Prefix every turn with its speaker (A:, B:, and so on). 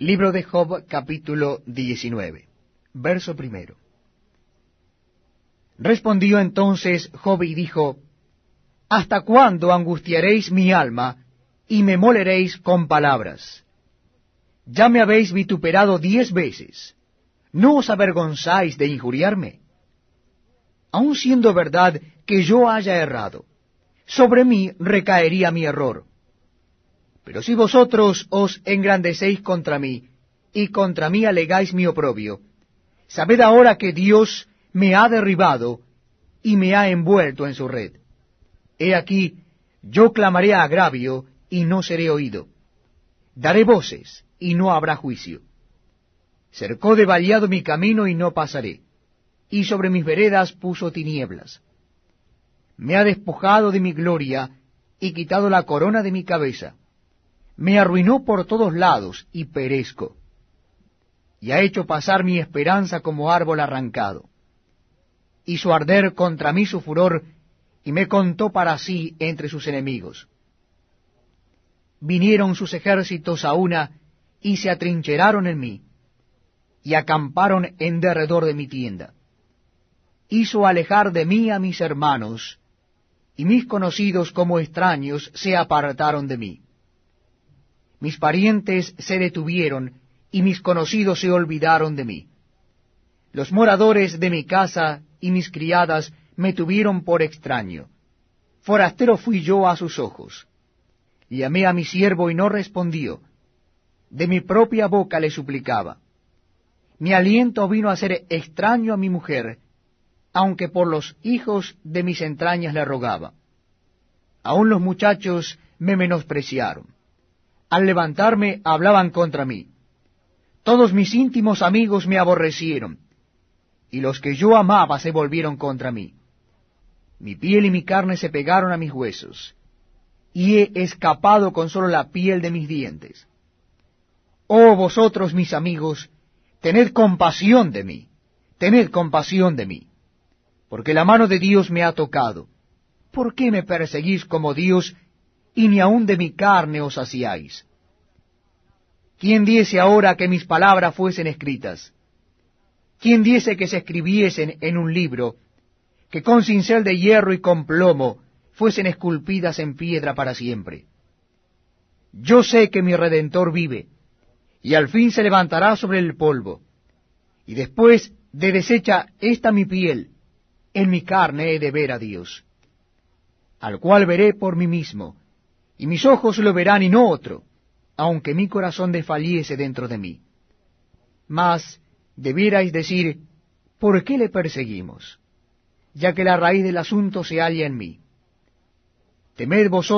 A: Libro de Job capítulo 19, verso primero. Respondió entonces Job y dijo, ¿Hasta cuándo angustiaréis mi alma y me moleréis con palabras? Ya me habéis vituperado diez veces. ¿No os avergonzáis de injuriarme? Aun siendo verdad que yo haya errado, sobre mí recaería mi error. Pero si vosotros os engrandecéis contra mí, y contra mí alegáis mi oprobio, sabed ahora que Dios me ha derribado y me ha envuelto en su red. He aquí, yo clamaré a agravio y no seré oído. Daré voces y no habrá juicio. Cercó de vallado mi camino y no pasaré, y sobre mis veredas puso tinieblas. Me ha despojado de mi gloria y quitado la corona de mi cabeza. Me arruinó por todos lados y perezco. Y ha hecho pasar mi esperanza como árbol arrancado. Hizo arder contra mí su furor y me contó para sí entre sus enemigos. Vinieron sus ejércitos a una y se atrincheraron en mí, y acamparon en derredor de mi tienda. Hizo alejar de mí a mis hermanos, y mis conocidos como extraños se apartaron de mí. Mis parientes se detuvieron, y mis conocidos se olvidaron de mí. Los moradores de mi casa y mis criadas me tuvieron por extraño. Forastero fui yo a sus ojos. Llamé a mi siervo y no respondió. De mi propia boca le suplicaba. Mi aliento vino a ser extraño a mi mujer, aunque por los hijos de mis entrañas le rogaba. Aun los muchachos me menospreciaron. Al levantarme hablaban contra mí. Todos mis íntimos amigos me aborrecieron, y los que yo amaba se volvieron contra mí. Mi piel y mi carne se pegaron a mis huesos, y he escapado con solo la piel de mis dientes. Oh vosotros, mis amigos, tened compasión de mí, tened compasión de mí, porque la mano de Dios me ha tocado. ¿Por qué me perseguís como Dios, y ni aun de mi carne os hacíais? ¿Quién diese ahora que mis palabras fuesen escritas? ¿Quién diese que se escribiesen en un libro, que con cincel de hierro y con plomo fuesen esculpidas en piedra para siempre? Yo sé que mi Redentor vive, y al fin se levantará sobre el polvo, y después de deshecha esta mi piel, en mi carne he de ver a Dios, al cual veré por mí mismo, y mis ojos lo verán y no otro, aunque mi corazón desfaliese dentro de mí. Mas debierais decir, ¿por qué le perseguimos? Ya que la raíz del asunto se halla en mí. Temed vosotros